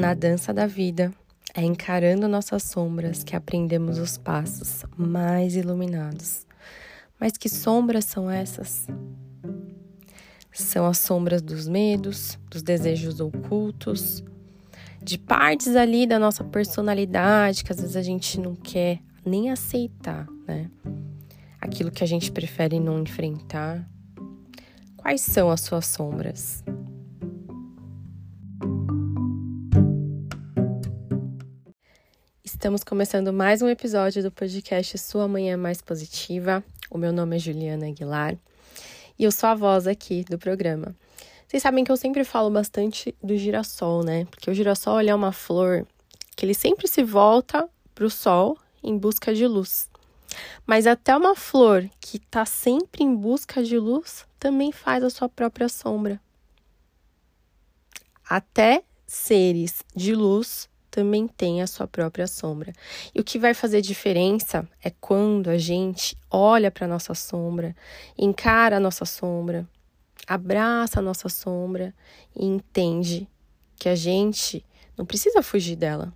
Na dança da vida, é encarando nossas sombras que aprendemos os passos mais iluminados. Mas que sombras são essas? São as sombras dos medos, dos desejos ocultos, de partes ali da nossa personalidade que às vezes a gente não quer nem aceitar, né? Aquilo que a gente prefere não enfrentar. Quais são as suas sombras? Estamos começando mais um episódio do podcast Sua Manhã Mais Positiva. O meu nome é Juliana Aguilar e eu sou a voz aqui do programa. Vocês sabem que eu sempre falo bastante do girassol, né? Porque o girassol é uma flor que ele sempre se volta para o sol em busca de luz. Mas até uma flor que está sempre em busca de luz também faz a sua própria sombra. Até seres de luz também tem a sua própria sombra. E o que vai fazer diferença é quando a gente olha para a nossa sombra, encara a nossa sombra, abraça a nossa sombra e entende que a gente não precisa fugir dela.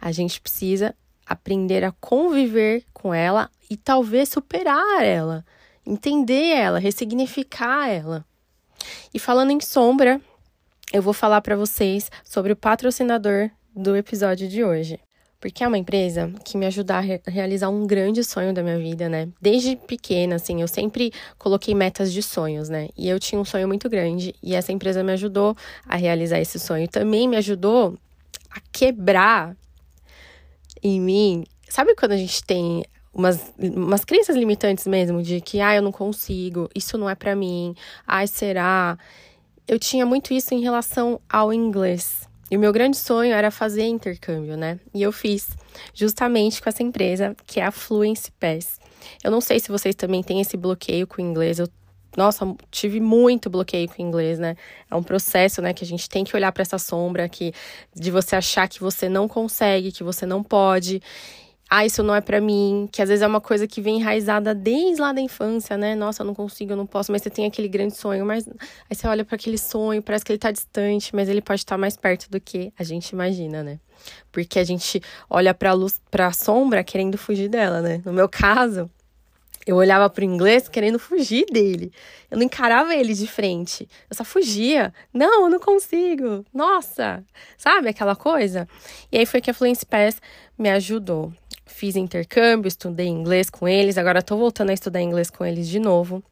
A gente precisa aprender a conviver com ela e talvez superar ela, entender ela, ressignificar ela. E falando em sombra, eu vou falar para vocês sobre o patrocinador do episódio de hoje. Porque é uma empresa que me ajuda a re realizar um grande sonho da minha vida, né? Desde pequena, assim, eu sempre coloquei metas de sonhos, né? E eu tinha um sonho muito grande e essa empresa me ajudou a realizar esse sonho. Também me ajudou a quebrar em mim. Sabe quando a gente tem umas, umas crenças limitantes mesmo, de que, ah, eu não consigo, isso não é para mim, ai, será? Eu tinha muito isso em relação ao inglês. E o meu grande sonho era fazer intercâmbio, né? E eu fiz, justamente com essa empresa, que é a Fluency Pass. Eu não sei se vocês também têm esse bloqueio com o inglês. Eu, nossa, tive muito bloqueio com o inglês, né? É um processo, né, que a gente tem que olhar para essa sombra que de você achar que você não consegue, que você não pode ah, isso não é para mim, que às vezes é uma coisa que vem enraizada desde lá da infância, né? Nossa, eu não consigo, eu não posso, mas você tem aquele grande sonho, mas aí você olha para aquele sonho, parece que ele tá distante, mas ele pode estar tá mais perto do que a gente imagina, né? Porque a gente olha para luz, para sombra querendo fugir dela, né? No meu caso, eu olhava pro inglês querendo fugir dele. Eu não encarava ele de frente. Eu só fugia. Não, eu não consigo. Nossa! Sabe aquela coisa? E aí foi que a Fluency Pass me ajudou fiz intercâmbio, estudei inglês com eles, agora estou voltando a estudar inglês com eles de novo.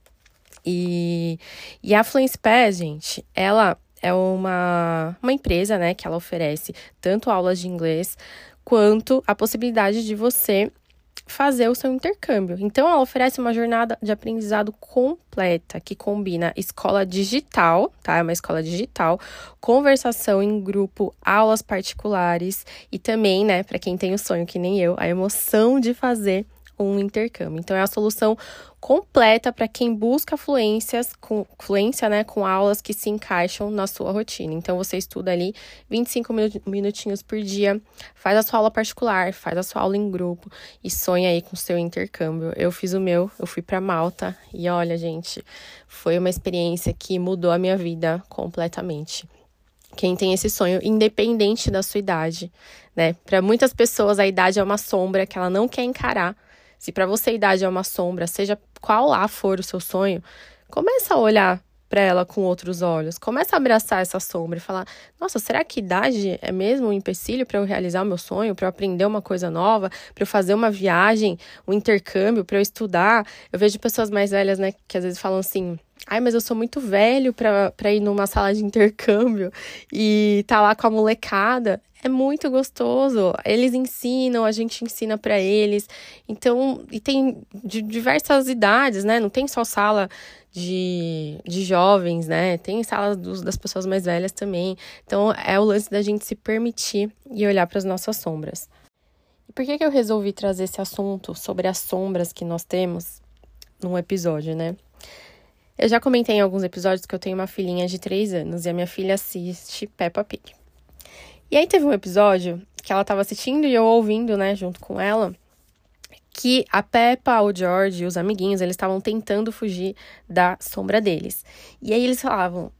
E, e a Fluence Pass, gente, ela é uma, uma empresa, né, que ela oferece tanto aulas de inglês quanto a possibilidade de você fazer o seu intercâmbio. Então, ela oferece uma jornada de aprendizado completa que combina escola digital, tá? É uma escola digital, conversação em grupo, aulas particulares e também, né, para quem tem o sonho que nem eu, a emoção de fazer um intercâmbio. Então é a solução completa para quem busca fluências com fluência, né, com aulas que se encaixam na sua rotina. Então você estuda ali 25 minutinhos por dia, faz a sua aula particular, faz a sua aula em grupo e sonha aí com o seu intercâmbio. Eu fiz o meu, eu fui para Malta e olha, gente, foi uma experiência que mudou a minha vida completamente quem tem esse sonho, independente da sua idade, né? Para muitas pessoas a idade é uma sombra que ela não quer encarar, se para você a idade é uma sombra, seja qual lá for o seu sonho, começa a olhar para ela com outros olhos. Começa a abraçar essa sombra e falar: "Nossa, será que idade é mesmo um empecilho para eu realizar o meu sonho, para eu aprender uma coisa nova, para eu fazer uma viagem, um intercâmbio, para eu estudar?" Eu vejo pessoas mais velhas, né, que às vezes falam assim: Ai, mas eu sou muito velho para ir numa sala de intercâmbio e tá lá com a molecada. É muito gostoso. Eles ensinam, a gente ensina para eles. Então, e tem de diversas idades, né? Não tem só sala de, de jovens, né? Tem sala dos, das pessoas mais velhas também. Então, é o lance da gente se permitir e olhar para as nossas sombras. E por que, que eu resolvi trazer esse assunto sobre as sombras que nós temos num episódio, né? Eu já comentei em alguns episódios que eu tenho uma filhinha de 3 anos e a minha filha assiste Peppa Pig. E aí teve um episódio que ela tava assistindo e eu ouvindo, né, junto com ela, que a Peppa, o George e os amiguinhos, eles estavam tentando fugir da sombra deles. E aí eles falavam: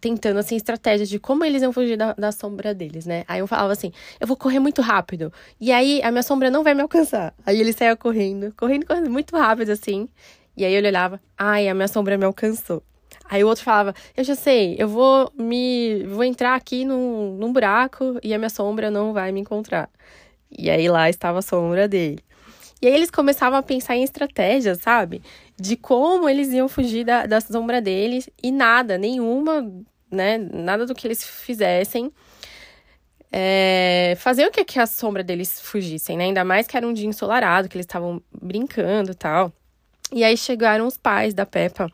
tentando, assim, estratégias de como eles iam fugir da, da sombra deles, né? Aí eu falava assim, eu vou correr muito rápido. E aí a minha sombra não vai me alcançar. Aí ele saia correndo, correndo, correndo muito rápido, assim. E aí ele olhava, ai, a minha sombra me alcançou. Aí o outro falava, eu já sei, eu vou me. vou entrar aqui num, num buraco e a minha sombra não vai me encontrar. E aí lá estava a sombra dele. E aí eles começavam a pensar em estratégias, sabe? De como eles iam fugir da, da sombra deles e nada, nenhuma, né? Nada do que eles fizessem. É, fazer o que, que a sombra deles fugissem, né? Ainda mais que era um dia ensolarado, que eles estavam brincando e tal. E aí chegaram os pais da Peppa,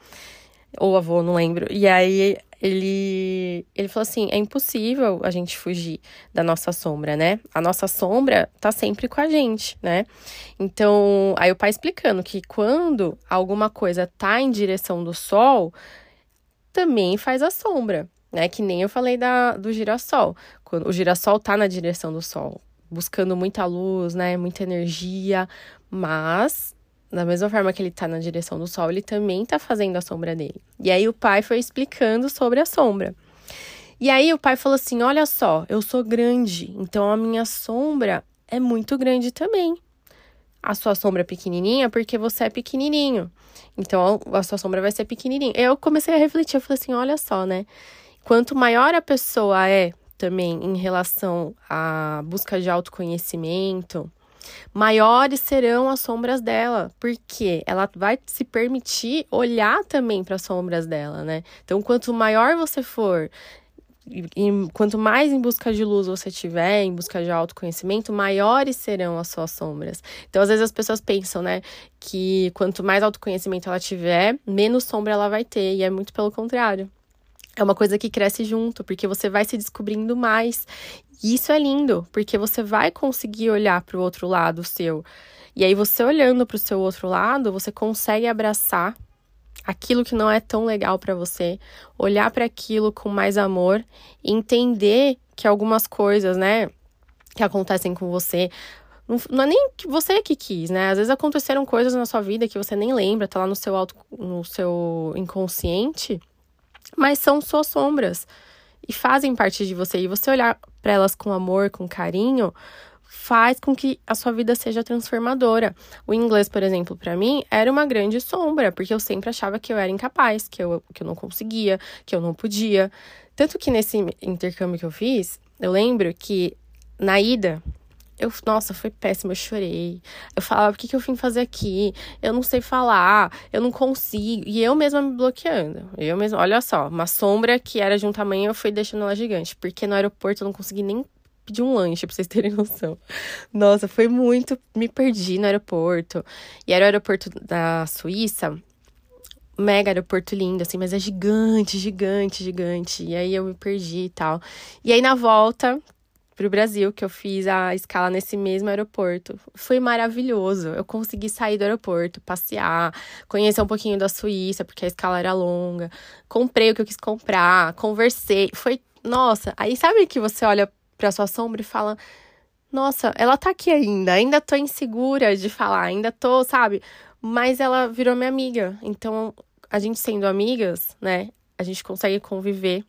ou avô, não lembro. E aí ele, ele falou assim: é impossível a gente fugir da nossa sombra, né? A nossa sombra tá sempre com a gente, né? Então, aí o pai explicando que quando alguma coisa tá em direção do sol, também faz a sombra, né? Que nem eu falei da, do girassol. Quando o girassol tá na direção do sol, buscando muita luz, né? Muita energia, mas da mesma forma que ele tá na direção do sol, ele também tá fazendo a sombra dele. E aí o pai foi explicando sobre a sombra. E aí o pai falou assim: Olha só, eu sou grande, então a minha sombra é muito grande também. A sua sombra é pequenininha porque você é pequenininho. Então a sua sombra vai ser pequenininha. Eu comecei a refletir, eu falei assim: olha só, né? Quanto maior a pessoa é também em relação à busca de autoconhecimento, maiores serão as sombras dela, porque ela vai se permitir olhar também para as sombras dela, né? Então, quanto maior você for, e, quanto mais em busca de luz você tiver, em busca de autoconhecimento, maiores serão as suas sombras. Então, às vezes as pessoas pensam, né, que quanto mais autoconhecimento ela tiver, menos sombra ela vai ter, e é muito pelo contrário. É uma coisa que cresce junto, porque você vai se descobrindo mais. E isso é lindo, porque você vai conseguir olhar para o outro lado seu. E aí, você olhando para o seu outro lado, você consegue abraçar aquilo que não é tão legal para você, olhar para aquilo com mais amor, entender que algumas coisas, né, que acontecem com você, não, não é nem você que quis, né? Às vezes aconteceram coisas na sua vida que você nem lembra, tá lá no seu auto, no seu inconsciente, mas são suas sombras e fazem parte de você. E você olhar para elas com amor, com carinho, faz com que a sua vida seja transformadora. O inglês, por exemplo, para mim era uma grande sombra, porque eu sempre achava que eu era incapaz, que eu, que eu não conseguia, que eu não podia. Tanto que nesse intercâmbio que eu fiz, eu lembro que na ida eu, nossa, foi péssimo, eu chorei. Eu falava, o que, que eu vim fazer aqui? Eu não sei falar, eu não consigo. E eu mesma me bloqueando. Eu mesma, olha só, uma sombra que era de um tamanho, eu fui deixando ela gigante. Porque no aeroporto eu não consegui nem pedir um lanche, pra vocês terem noção. Nossa, foi muito. Me perdi no aeroporto. E era o aeroporto da Suíça. Mega aeroporto lindo, assim, mas é gigante, gigante, gigante. E aí eu me perdi e tal. E aí na volta, para o Brasil, que eu fiz a escala nesse mesmo aeroporto. Foi maravilhoso. Eu consegui sair do aeroporto, passear, conhecer um pouquinho da Suíça, porque a escala era longa. Comprei o que eu quis comprar, conversei. Foi, nossa, aí sabe que você olha para sua sombra e fala: "Nossa, ela tá aqui ainda. Ainda tô insegura de falar, ainda tô, sabe? Mas ela virou minha amiga. Então, a gente sendo amigas, né, a gente consegue conviver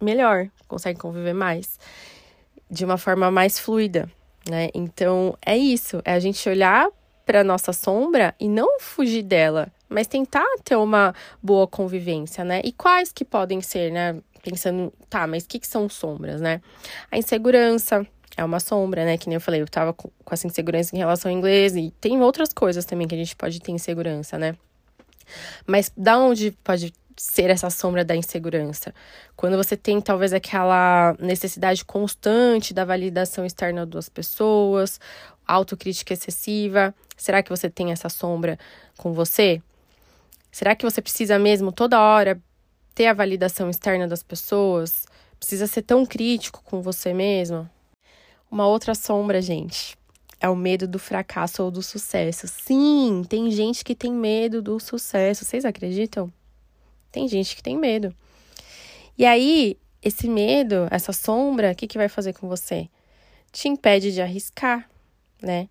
melhor, consegue conviver mais de uma forma mais fluida, né? Então é isso, é a gente olhar para nossa sombra e não fugir dela, mas tentar ter uma boa convivência, né? E quais que podem ser, né? Pensando, tá, mas o que, que são sombras, né? A insegurança é uma sombra, né? Que nem eu falei, eu tava com, essa insegurança em relação ao inglês e tem outras coisas também que a gente pode ter insegurança, né? Mas da onde pode ser essa sombra da insegurança. Quando você tem talvez aquela necessidade constante da validação externa das pessoas, autocrítica excessiva, será que você tem essa sombra com você? Será que você precisa mesmo toda hora ter a validação externa das pessoas? Precisa ser tão crítico com você mesmo? Uma outra sombra, gente, é o medo do fracasso ou do sucesso. Sim, tem gente que tem medo do sucesso. Vocês acreditam? Tem gente que tem medo. E aí, esse medo, essa sombra, o que, que vai fazer com você? Te impede de arriscar, né?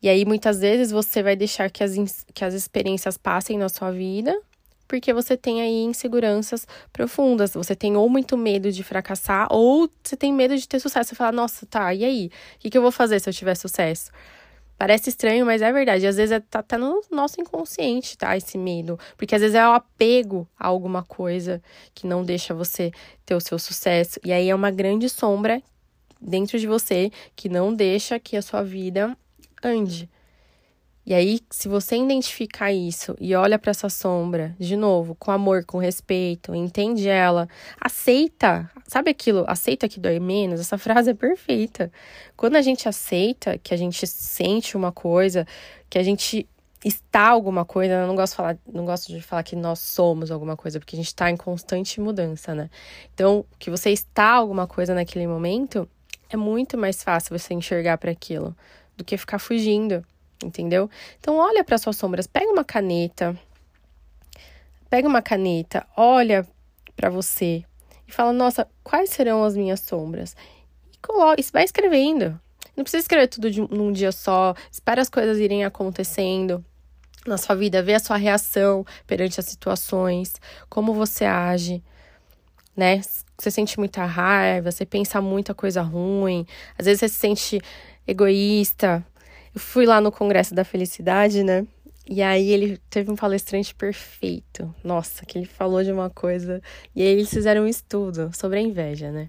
E aí, muitas vezes, você vai deixar que as, que as experiências passem na sua vida porque você tem aí inseguranças profundas. Você tem ou muito medo de fracassar, ou você tem medo de ter sucesso. Você fala, nossa, tá, e aí? O que, que eu vou fazer se eu tiver sucesso? Parece estranho, mas é verdade. Às vezes é, tá, tá no nosso inconsciente, tá? Esse medo. Porque às vezes é o apego a alguma coisa que não deixa você ter o seu sucesso. E aí é uma grande sombra dentro de você que não deixa que a sua vida ande. E aí, se você identificar isso e olha para essa sombra, de novo, com amor, com respeito, entende ela, aceita, sabe aquilo, aceita que dói menos? Essa frase é perfeita. Quando a gente aceita que a gente sente uma coisa, que a gente está alguma coisa, eu não gosto de falar, não gosto de falar que nós somos alguma coisa, porque a gente está em constante mudança, né? Então, que você está alguma coisa naquele momento, é muito mais fácil você enxergar para aquilo do que ficar fugindo entendeu? Então olha para suas sombras, pega uma caneta, pega uma caneta, olha para você e fala: "Nossa, quais serão as minhas sombras?" E coloca, vai escrevendo. Não precisa escrever tudo de, num dia só, espera as coisas irem acontecendo na sua vida, vê a sua reação perante as situações, como você age, né? Você sente muita raiva, você pensa muita coisa ruim, às vezes você se sente egoísta, eu fui lá no Congresso da Felicidade, né? E aí ele teve um palestrante perfeito. Nossa, que ele falou de uma coisa. E aí eles fizeram um estudo sobre a inveja, né?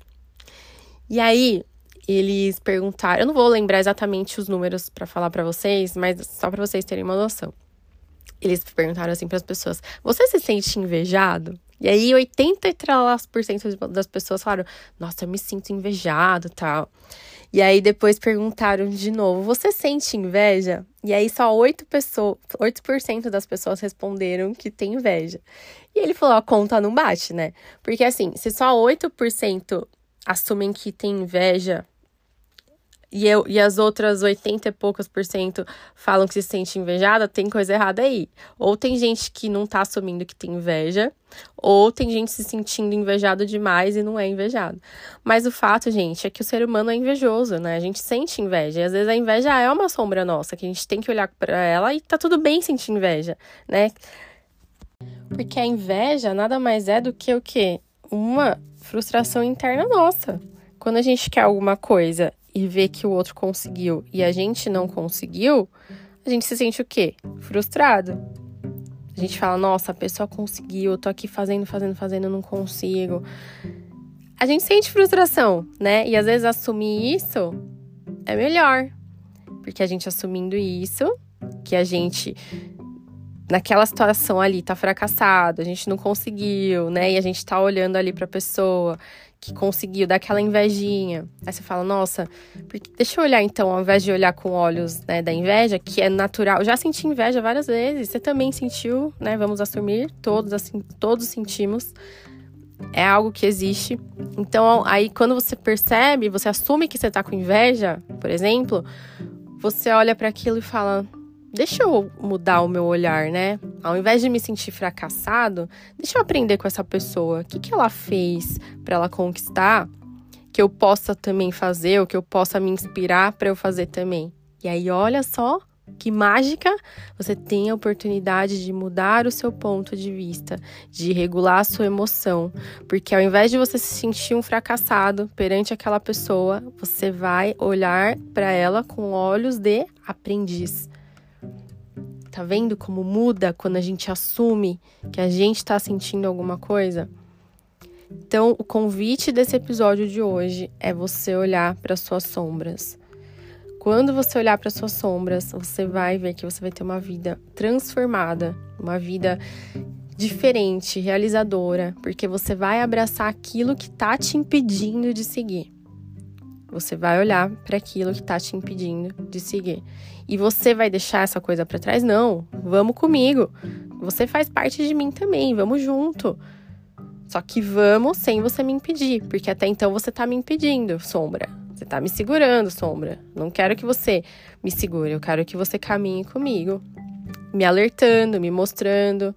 E aí eles perguntaram, eu não vou lembrar exatamente os números para falar para vocês, mas só para vocês terem uma noção. Eles perguntaram assim para as pessoas: "Você se sente invejado?" E aí 83% das pessoas falaram: "Nossa, eu me sinto invejado", tal. E aí depois perguntaram de novo: você sente inveja? E aí só 8 pessoas, 8% das pessoas responderam que tem inveja. E ele falou: a conta não bate, né? Porque assim, se só 8% assumem que tem inveja e, eu, e as outras 80 e poucos por cento falam que se sente invejada, tem coisa errada aí. Ou tem gente que não tá assumindo que tem inveja, ou tem gente se sentindo invejado demais e não é invejado. Mas o fato, gente, é que o ser humano é invejoso, né? A gente sente inveja. E às vezes a inveja é uma sombra nossa, que a gente tem que olhar para ela e tá tudo bem sentir inveja, né? Porque a inveja nada mais é do que o quê? Uma frustração interna nossa. Quando a gente quer alguma coisa e vê que o outro conseguiu e a gente não conseguiu, a gente se sente o quê? Frustrado. A gente fala, nossa, a pessoa conseguiu, eu tô aqui fazendo, fazendo, fazendo, não consigo. A gente sente frustração, né? E às vezes assumir isso é melhor. Porque a gente assumindo isso, que a gente naquela situação ali tá fracassado, a gente não conseguiu, né? E a gente tá olhando ali pra pessoa que conseguiu, dar aquela invejinha. Aí você fala, nossa, porque, deixa eu olhar então, ao invés de olhar com olhos né, da inveja, que é natural. Eu já senti inveja várias vezes, você também sentiu, né? Vamos assumir, todos assim, todos sentimos. É algo que existe. Então, aí quando você percebe, você assume que você tá com inveja, por exemplo, você olha para aquilo e fala: deixa eu mudar o meu olhar, né? Ao invés de me sentir fracassado, deixa eu aprender com essa pessoa. O que, que ela fez para ela conquistar que eu possa também fazer, ou que eu possa me inspirar para eu fazer também. E aí, olha só que mágica! Você tem a oportunidade de mudar o seu ponto de vista, de regular a sua emoção, porque ao invés de você se sentir um fracassado perante aquela pessoa, você vai olhar para ela com olhos de aprendiz. Tá vendo como muda quando a gente assume que a gente está sentindo alguma coisa? Então, o convite desse episódio de hoje é você olhar para suas sombras. Quando você olhar para suas sombras, você vai ver que você vai ter uma vida transformada, uma vida diferente, realizadora, porque você vai abraçar aquilo que está te impedindo de seguir. Você vai olhar para aquilo que está te impedindo de seguir. E você vai deixar essa coisa para trás? Não. Vamos comigo. Você faz parte de mim também. Vamos junto. Só que vamos sem você me impedir, porque até então você tá me impedindo, sombra. Você tá me segurando, sombra. Não quero que você me segure, eu quero que você caminhe comigo, me alertando, me mostrando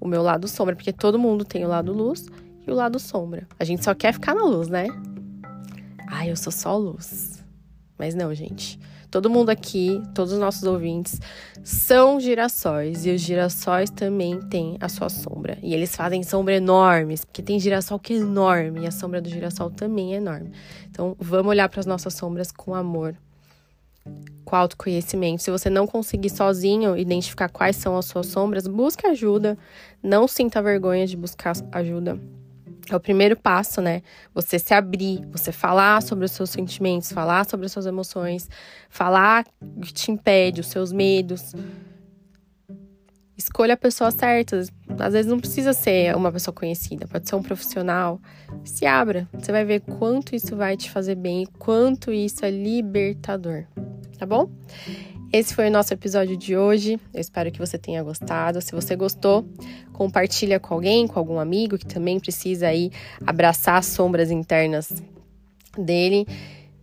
o meu lado sombra, porque todo mundo tem o lado luz e o lado sombra. A gente só quer ficar na luz, né? Ai, eu sou só luz. Mas não, gente. Todo mundo aqui, todos os nossos ouvintes, são girassóis. E os girassóis também têm a sua sombra. E eles fazem sombra enormes, porque tem girassol que é enorme e a sombra do girassol também é enorme. Então, vamos olhar para as nossas sombras com amor, com autoconhecimento. Se você não conseguir sozinho identificar quais são as suas sombras, busque ajuda. Não sinta vergonha de buscar ajuda. É o primeiro passo, né? Você se abrir, você falar sobre os seus sentimentos, falar sobre as suas emoções, falar o que te impede, os seus medos. Escolha a pessoa certa. Às vezes não precisa ser uma pessoa conhecida, pode ser um profissional. Se abra, você vai ver quanto isso vai te fazer bem, quanto isso é libertador, tá bom? Esse foi o nosso episódio de hoje. Eu espero que você tenha gostado. Se você gostou, compartilha com alguém, com algum amigo que também precisa aí abraçar as sombras internas dele.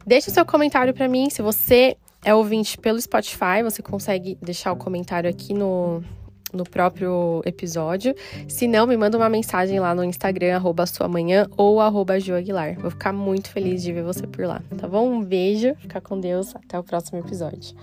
Deixe o seu comentário para mim. Se você é ouvinte pelo Spotify, você consegue deixar o comentário aqui no, no próprio episódio. Se não, me manda uma mensagem lá no Instagram, arroba sua manhã ou arroba Aguilar. Vou ficar muito feliz de ver você por lá, tá bom? Um beijo, fica com Deus, até o próximo episódio.